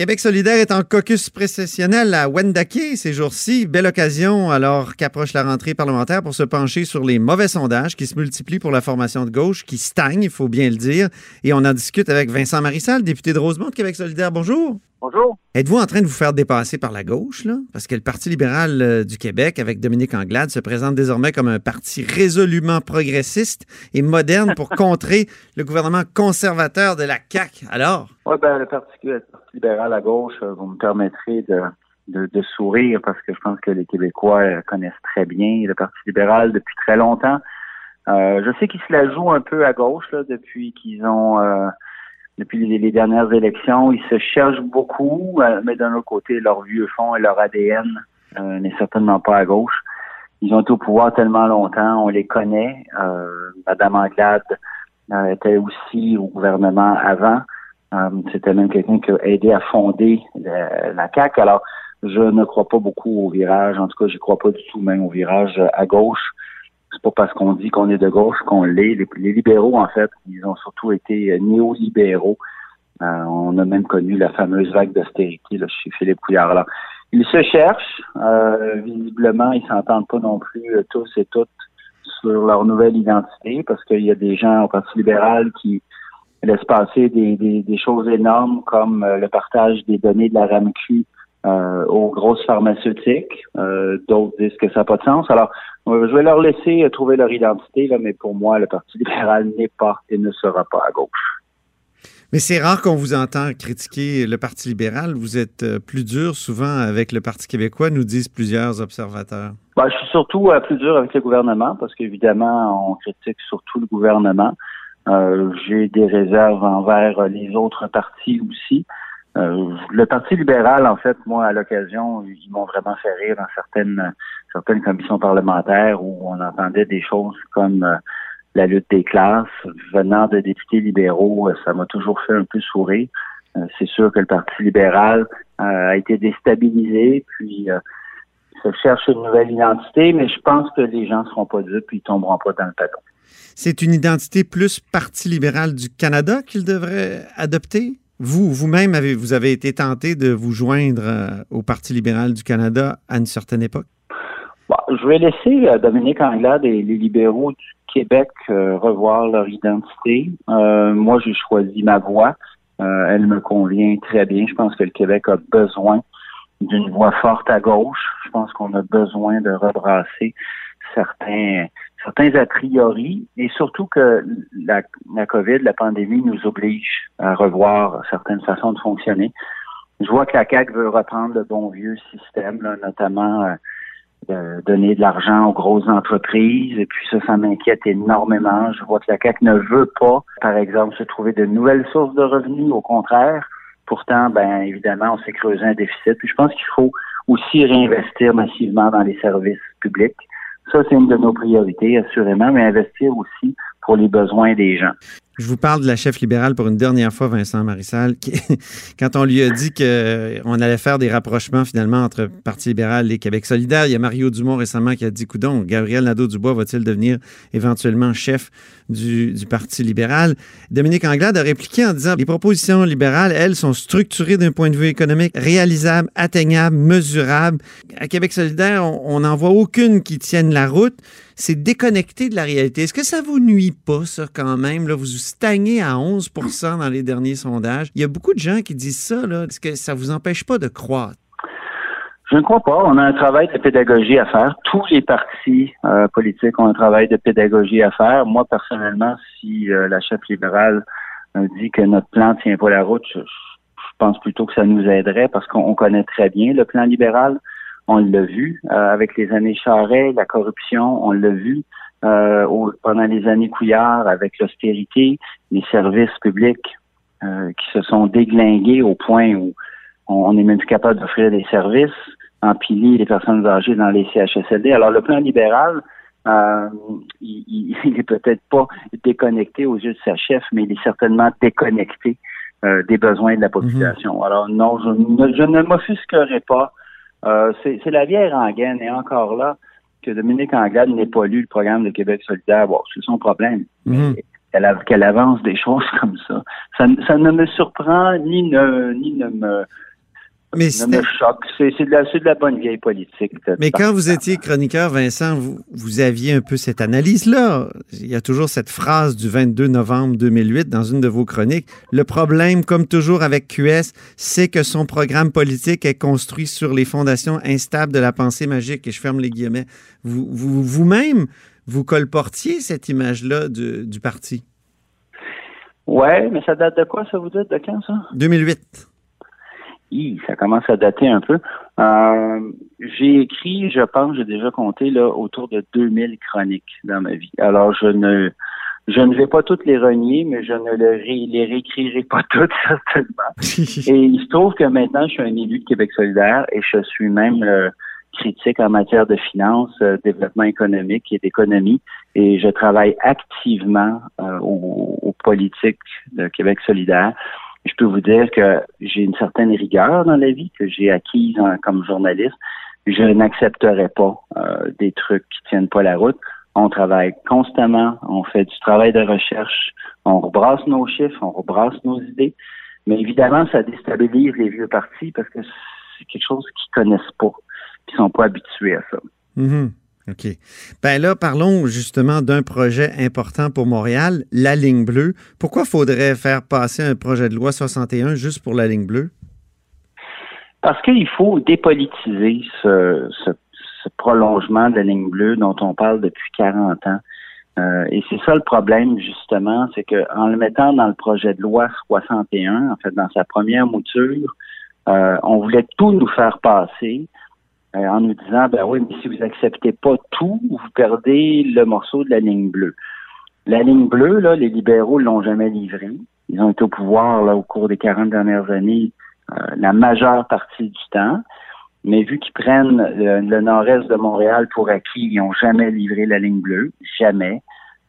Québec solidaire est en caucus précessionnel à Wendake ces jours-ci. Belle occasion alors qu'approche la rentrée parlementaire pour se pencher sur les mauvais sondages qui se multiplient pour la formation de gauche, qui stagne, il faut bien le dire. Et on en discute avec Vincent Marissal, député de Rosemont de Québec solidaire. Bonjour. Bonjour. Êtes-vous en train de vous faire dépasser par la gauche, là? Parce que le Parti libéral euh, du Québec, avec Dominique Anglade, se présente désormais comme un parti résolument progressiste et moderne pour contrer le gouvernement conservateur de la CAQ. Alors? Oui, ben, le Parti, libéral à gauche, euh, vous me permettrez de, de, sourire parce que je pense que les Québécois euh, connaissent très bien le Parti libéral depuis très longtemps. je sais qu'ils se la jouent un peu à gauche là, depuis qu'ils ont depuis les, dernières élections. Ils se cherchent beaucoup, euh, mais d'un autre côté, leur vieux fond et leur ADN euh, n'est certainement pas à gauche. Ils ont été au pouvoir tellement longtemps, on les connaît. Euh, Madame Anglade était aussi au gouvernement avant. C'était même quelqu'un qui a aidé à fonder la, la CAQ. Alors, je ne crois pas beaucoup au virage. En tout cas, je ne crois pas du tout même au virage à gauche c'est pas parce qu'on dit qu'on est de gauche qu'on l'est. Les, libéraux, en fait, ils ont surtout été euh, néolibéraux. Euh, on a même connu la fameuse vague d'austérité chez Philippe Couillard. Alors, ils se cherchent. Euh, visiblement, ils s'entendent pas non plus tous et toutes sur leur nouvelle identité parce qu'il y a des gens au Parti libéral qui laissent passer des, des choses énormes comme le partage des données de la RAMQ euh, aux grosses pharmaceutiques. Euh, d'autres disent que ça n'a pas de sens. Alors, euh, je vais leur laisser trouver leur identité, là, mais pour moi, le Parti libéral n'est pas et ne sera pas à gauche. Mais c'est rare qu'on vous entend critiquer le Parti libéral. Vous êtes plus dur souvent avec le Parti québécois, nous disent plusieurs observateurs. Ben, je suis surtout plus dur avec le gouvernement parce qu'évidemment, on critique surtout le gouvernement. J'ai des réserves envers les autres partis aussi. Euh, le Parti libéral, en fait, moi, à l'occasion, ils m'ont vraiment fait rire dans certaines certaines commissions parlementaires où on entendait des choses comme euh, la lutte des classes. Venant de députés libéraux, euh, ça m'a toujours fait un peu sourire. C'est sûr que le Parti libéral a été déstabilisé, puis se cherche une nouvelle identité, mais je pense que les gens ne seront pas dupes, puis ils tomberont pas dans le panneau. C'est une identité plus Parti libéral du Canada qu'il devrait adopter? Vous, vous-même, avez, vous avez été tenté de vous joindre euh, au Parti libéral du Canada à une certaine époque? je vais laisser euh, Dominique Anglade et les libéraux du Québec euh, revoir leur identité. moi, j'ai choisi ma voix. elle me convient très bien. Je pense que le Québec a besoin d'une voix forte à gauche. Je pense qu'on a besoin de rebrasser certains certains a priori, et surtout que la, la COVID, la pandémie nous oblige à revoir certaines façons de fonctionner. Je vois que la CAQ veut reprendre le bon vieux système, là, notamment euh, donner de l'argent aux grosses entreprises, et puis ça, ça m'inquiète énormément. Je vois que la CAQ ne veut pas, par exemple, se trouver de nouvelles sources de revenus, au contraire. Pourtant, ben évidemment, on s'est creusé un déficit. Puis je pense qu'il faut aussi réinvestir massivement dans les services publics. Ça, c'est une de nos priorités, assurément, mais investir aussi pour les besoins des gens. Je vous parle de la chef libérale pour une dernière fois, Vincent Marissal, qui, quand on lui a dit qu'on allait faire des rapprochements finalement entre Parti libéral et Québec solidaire, il y a Mario Dumont récemment qui a dit, coudon, Gabriel Nadeau-Dubois va-t-il devenir éventuellement chef du, du, Parti libéral? Dominique Anglade a répliqué en disant, les propositions libérales, elles, sont structurées d'un point de vue économique, réalisables, atteignables, mesurables. À Québec solidaire, on n'en voit aucune qui tienne la route c'est déconnecté de la réalité. Est-ce que ça vous nuit pas, ça, quand même? Là? Vous stagnez à 11 dans les derniers sondages. Il y a beaucoup de gens qui disent ça. Est-ce que ça vous empêche pas de croître? Je ne crois pas. On a un travail de pédagogie à faire. Tous les partis euh, politiques ont un travail de pédagogie à faire. Moi, personnellement, si euh, la chef libérale dit que notre plan tient pas la route, je, pense plutôt que ça nous aiderait parce qu'on connaît très bien le plan libéral. On l'a vu euh, avec les années Charret, la corruption, on l'a vu euh, pendant les années Couillard avec l'austérité, les services publics euh, qui se sont déglingués au point où on est même plus capable d'offrir des services, empiler les personnes âgées dans les CHSLD. Alors le plan libéral, il, il, est peut-être pas déconnecté aux yeux de sa chef, mais il est certainement déconnecté des besoins de la population. Mhm. Alors non, je, je ne m'offusquerai pas euh, c'est la vieille rengaine, et encore là, que Dominique Anglade n'ait pas lu le programme de Québec solidaire. Bon, c'est son problème. Mhm. Qu'elle avance des choses comme ça. ça. Ça ne me surprend ni ne, ni ne me Mais me choque. C'est de, la, de la bonne vieille politique. Mais quand vous étiez chroniqueur, Vincent, vous, vous aviez un peu cette analyse-là. Il y a toujours cette phrase du 22 novembre 2008 dans une de vos chroniques. Le problème, comme toujours avec QS, c'est que son programme politique est construit sur les fondations instables de la pensée magique. Et je ferme les guillemets. Vous, vous-même, vous, colportiez cette image-là du parti? Oui, mais ça date de quoi, ça vous dit? De quand, ça? 2008 ça commence à dater un peu. Euh, j'ai écrit, je pense, j'ai déjà compté là autour de 2000 chroniques dans ma vie. Alors je ne je ne vais pas toutes les renier, mais je ne les, réécrirai pas toutes certainement. et il se trouve que maintenant je suis un élu de Québec solidaire et je suis même euh, critique en matière de finances, euh, développement économique et d'économie. Et je travaille activement aux, aux politiques de Québec solidaire je peux vous dire que j'ai une certaine rigueur dans la vie que j'ai acquise comme journaliste. Je n'accepterai pas euh, des trucs qui tiennent pas la route. On travaille constamment, on fait du travail de recherche, on rebrasse nos chiffres, on rebrasse nos idées. Mais évidemment, ça déstabilise les vieux partis parce que c'est quelque chose qu'ils connaissent pas, qu'ils sont pas habitués à ça. Mm-hmm. OK. Ben là, parlons justement d'un projet important pour Montréal, la ligne bleue. Pourquoi faudrait faire passer un projet de loi 61 juste pour la ligne bleue? Parce qu'il faut dépolitiser ce, prolongement de la ligne bleue dont on parle depuis 40 ans. Euh, et c'est ça le problème, justement, c'est qu'en le mettant dans le projet de loi 61, en fait, dans sa première mouture, euh, on voulait tout nous faire passer euh, en nous disant, ben oui, mais si vous acceptez pas tout, vous perdez le morceau de la ligne bleue. La ligne bleue, là, les libéraux l'ont jamais livrée. Ils ont été au pouvoir là, au cours des 40 dernières années euh, la majeure partie du temps. Mais vu qu'ils prennent le, nord-est de Montréal pour acquis, ils n'ont jamais livré la ligne bleue. Jamais.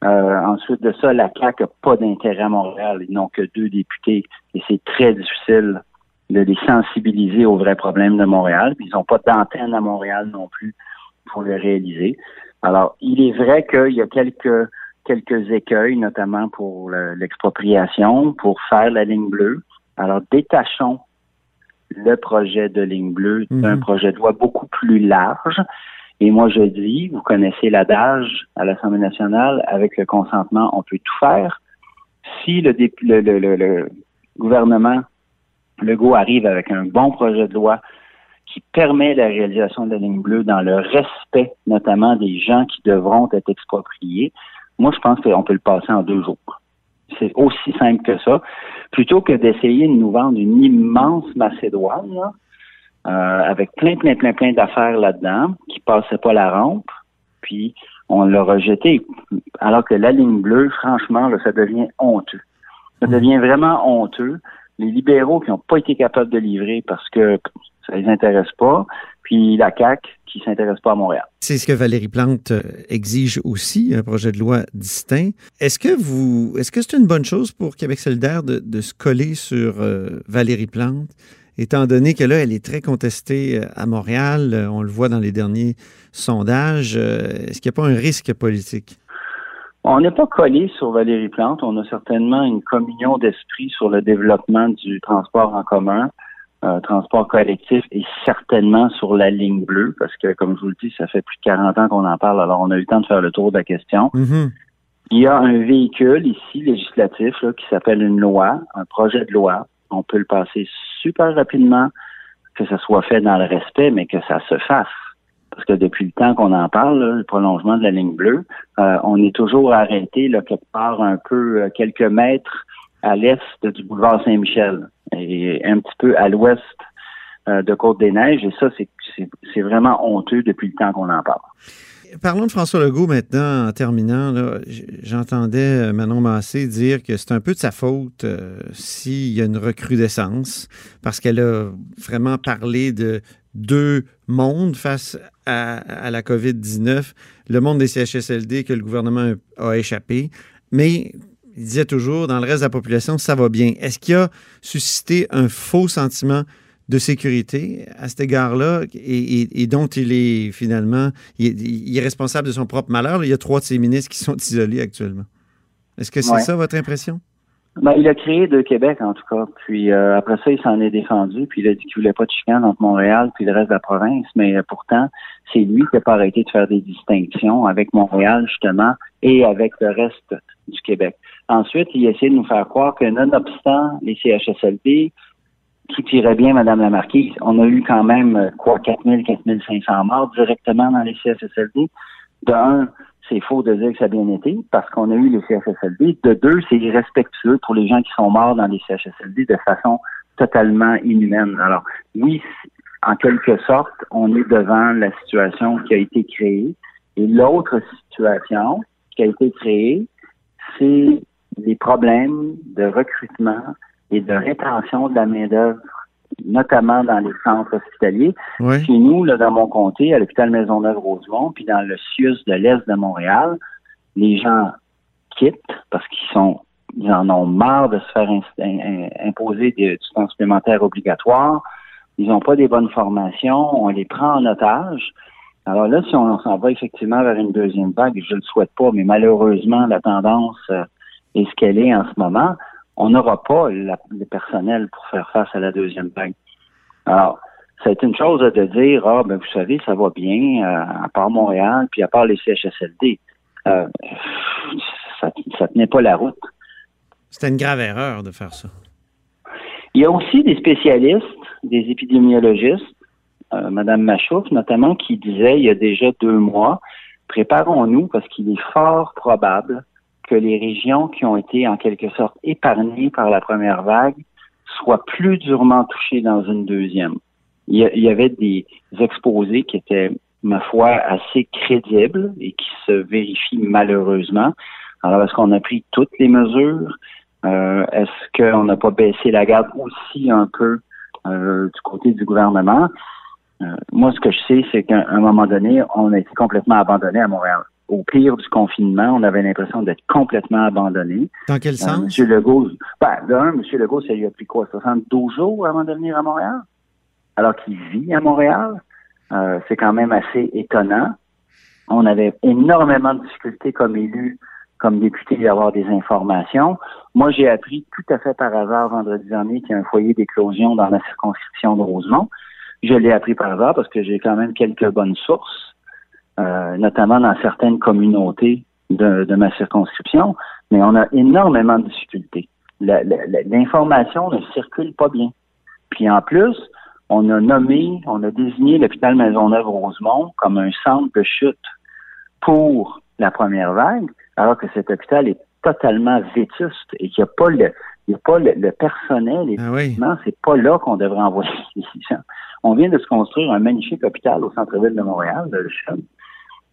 Euh, ensuite de ça, la CAQ n'a pas d'intérêt à Montréal. Ils n'ont que deux députés et c'est très difficile de les sensibiliser aux vrais problèmes de Montréal. Puis ils n'ont pas d'antenne à Montréal non plus pour le réaliser. Alors, il est vrai qu'il y a quelques quelques écueils, notamment pour l'expropriation, pour faire la ligne bleue. Alors, détachons le projet de ligne bleue d'un mhm. projet de loi beaucoup plus large. Et moi, je dis, vous connaissez l'adage à l'Assemblée nationale, avec le consentement, on peut tout faire. Si le, le, le, le gouvernement Legault arrive avec un bon projet de loi qui permet la réalisation de la ligne bleue dans le respect notamment des gens qui devront être expropriés, moi, je pense qu'on peut le passer en deux jours. C'est aussi simple que ça. Plutôt que d'essayer de nous vendre une immense Macédoine, euh, avec plein, plein, plein, plein d'affaires là-dedans, qui passaient pas la rampe, puis on l'a rejeté. Alors que la ligne bleue, franchement, là, ça devient honteux. Ça devient vraiment honteux les libéraux qui n'ont pas été capables de livrer parce que ça les intéresse pas, puis la CAQ qui s'intéresse pas à Montréal. C'est ce que Valérie Plante euh, exige aussi, un projet de loi distinct. Est-ce que vous, est-ce que c'est une bonne chose pour Québec solidaire de, se coller sur euh, Valérie Plante, étant donné que là, elle est très contestée euh, à Montréal, on le voit dans les derniers sondages. Est-ce qu'il n'y a pas un risque politique? On n'est pas collé sur Valérie Plante. On a certainement une communion d'esprit sur le développement du transport en commun, euh, transport collectif et certainement sur la ligne bleue, parce que, comme je vous le dis, ça fait plus de 40 ans qu'on en parle, alors on a eu le temps de faire le tour de la question. Mm-hmm. Il y a un véhicule ici, législatif, qui s'appelle une loi, un projet de loi. On peut le passer super rapidement, que ça soit fait dans le respect, mais que ça se fasse parce que depuis le temps qu'on en parle, le prolongement de la ligne bleue, euh, on est toujours arrêté quelque part un peu euh, quelques mètres à l'est du boulevard Saint-Michel et un petit peu à l'ouest euh, de Côte-des-Neiges. Et ça, c'est vraiment honteux depuis le temps qu'on en parle. Parlons de François Legault maintenant, en terminant. J'entendais Manon Massé dire que c'est un peu de sa faute s'il y a une recrudescence, parce qu'elle a vraiment parlé de deux mondes face à, la COVID-19, le monde des CHSLD que le gouvernement a échappé, mais il disait toujours, dans le reste de la population, ça va bien. Est-ce qu'il a suscité un faux sentiment de sécurité à cet égard-là? Et, dont il est finalement, il est, responsable de son propre malheur? Il y a trois de ses ministres qui sont isolés actuellement. Est-ce que c'est ça votre impression? Ben, il a créé deux Québec, en tout cas. Puis euh, après ça, il s'en est défendu. Puis il a dit qu'il voulait pas de chicane entre Montréal puis le reste de la province. Mais euh, pourtant, c'est lui qui n'a pas arrêté de faire des distinctions avec Montréal, justement, et avec le reste du Québec. Ensuite, il a essayé de nous faire croire que, nonobstant les CHSLD, tout irait bien, Madame la Marquise, on a eu quand même, euh, quoi, 4000, 4500 morts directement dans les CHSLD. De un, c'est faux de dire que ça a bien été parce qu'on a eu les CHSLD. De deux, c'est irrespectueux pour les gens qui sont morts dans les CHSLD de façon totalement inhumaine. Alors, oui, en quelque sorte, on est devant la situation qui a été créée. Et l'autre situation qui a été créée, c'est les problèmes de recrutement et de rétention de la main-d'œuvre notamment dans les centres hospitaliers. Chez nous, là, dans mon comté, à l'hôpital Maisonneuve-Rosemont, puis dans le CIUS de l'Est de Montréal, les gens quittent parce qu'ils sont ils en ont marre de se faire imposer des, du temps supplémentaire obligatoire. Ils n'ont pas des bonnes formations. On les prend en otage. Alors là, si on s'en va effectivement vers une deuxième vague, je ne le souhaite pas, mais malheureusement, la tendance euh, est ce qu'elle est en ce moment on n'aura pas le personnel pour faire face à la deuxième vague. Alors, c'est une chose de dire, ah, ben, vous savez, ça va bien, euh, à part Montréal, puis à part les CHSLD. Euh, ça, ça tenait pas la route. C'était une grave erreur de faire ça. Il y a aussi des spécialistes, des épidémiologistes, euh, Mme Machouf notamment, qui disaient il y a déjà deux mois, préparons-nous parce qu'il est fort probable que les régions qui ont été en quelque sorte épargnées par la première vague soient plus durement touchées dans une deuxième. Il y, avait des exposés qui étaient, ma foi, assez crédibles et qui se vérifient malheureusement. Alors, est-ce qu'on a pris toutes les mesures? Euh, est-ce qu'on n'a pas baissé la garde aussi un peu euh, du côté du gouvernement? Euh, moi, ce que je sais, c'est qu'à un moment donné, on a été complètement abandonné à Montréal au pire du confinement, on avait l'impression d'être complètement abandonné. Dans quel euh, sens? Monsieur Legault, ben, d'un, M. Legault, ça lui a pris quoi, 72 jours avant de venir à Montréal? Alors qu'il vit à Montréal. Euh, c'est quand même assez étonnant. On avait énormément de difficultés comme élu, comme député, d'avoir des informations. Moi, j'ai appris tout à fait par hasard vendredi dernier qu'il y a un foyer d'éclosion dans la circonscription de Rosemont. Je l'ai appris par hasard parce que j'ai quand même quelques bonnes sources. Euh, notamment dans certaines communautés de, ma circonscription, mais on a énormément de difficultés. L'information ne circule pas bien. Puis en plus, on a nommé, on a désigné l'hôpital Maisonneuve-Rosemont comme un centre de chute pour la première vague, alors que cet hôpital est totalement vétuste et qu'il n'y a pas le, il y a pas le, personnel, ah c'est pas là qu'on devrait envoyer les gens. On vient de se construire un magnifique hôpital au centre-ville de Montréal, le CHUM,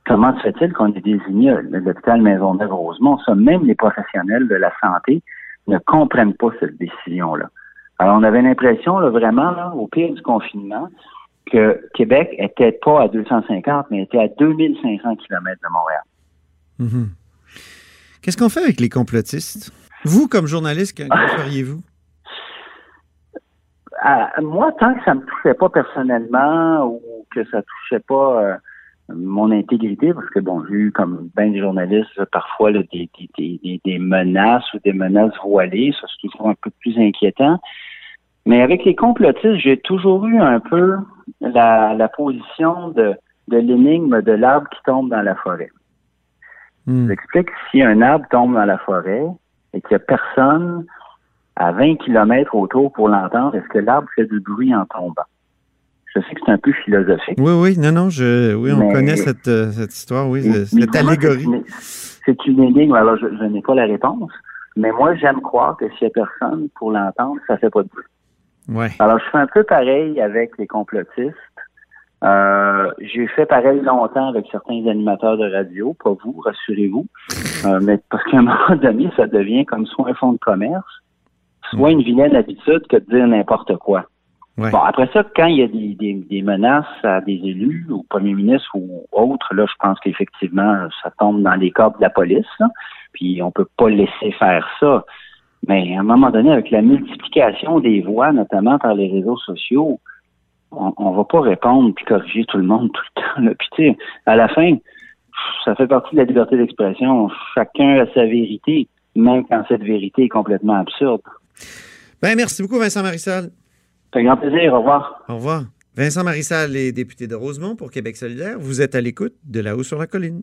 Comment se fait-il qu'on ait désigné l'hôpital Maisonneuve-Rosemont? Ça, même les professionnels de la santé ne comprennent pas cette décision-là. Alors, on avait l'impression, vraiment, au pire du confinement, que Québec était pas à 250, mais était à 2500 km de Montréal. Mhm. Qu'est-ce qu'on fait avec les complotistes? Vous, comme journaliste, que, feriez-vous? Moi, tant que ça ne me touchait pas personnellement ou que ça touchait pas euh, mon intégrité, parce que bon, j'ai eu comme bien des journalistes parfois des, des, des, menaces ou des menaces voilées, ça c'est toujours un peu plus inquiétant. Mais avec les complotistes, j'ai toujours eu un peu la, la position de, de l'énigme de l'arbre qui tombe dans la forêt. J'explique si un arbre tombe dans la forêt et qu'il n'y a personne à 20 km autour pour l'entendre, est-ce que l'arbre fait du bruit en tombant? Je sais que c'est un peu philosophique. Oui, oui, non, non, je, oui, on connaît cette, euh, cette, histoire, oui, cette allégorie. C'est une, énigme, alors je, n'ai pas la réponse, mais moi, j'aime croire que s'il n'y a personne pour l'entendre, ça ne fait pas de bruit. Ouais. Alors, je fais un peu pareil avec les complotistes. Euh, j'ai fait pareil longtemps avec certains animateurs de radio, pas vous, rassurez-vous, euh, mais parce qu'à un moment donné, ça devient comme soit un fonds de commerce, soit une vilaine habitude que de dire n'importe quoi. Bon, après ça, quand il y a des, des, menaces à des élus, au premier ministre ou autres, là, je pense qu'effectivement, ça tombe dans les corps de la police. puis on peut pas laisser faire ça. Mais à un moment donné, avec la multiplication des voix, notamment par les réseaux sociaux, on, on va pas répondre puis corriger tout le monde tout le temps. Là. Puis tu sais, à la fin, ça fait partie de la liberté d'expression. Chacun a sa vérité. même quand cette vérité est complètement absurde. Ben, merci beaucoup, Vincent Marissal. C'est un grand plaisir. Au revoir. Au revoir. Vincent Marissal est député de Rosemont pour Québec solidaire. Vous êtes à l'écoute de là-haut sur la colline.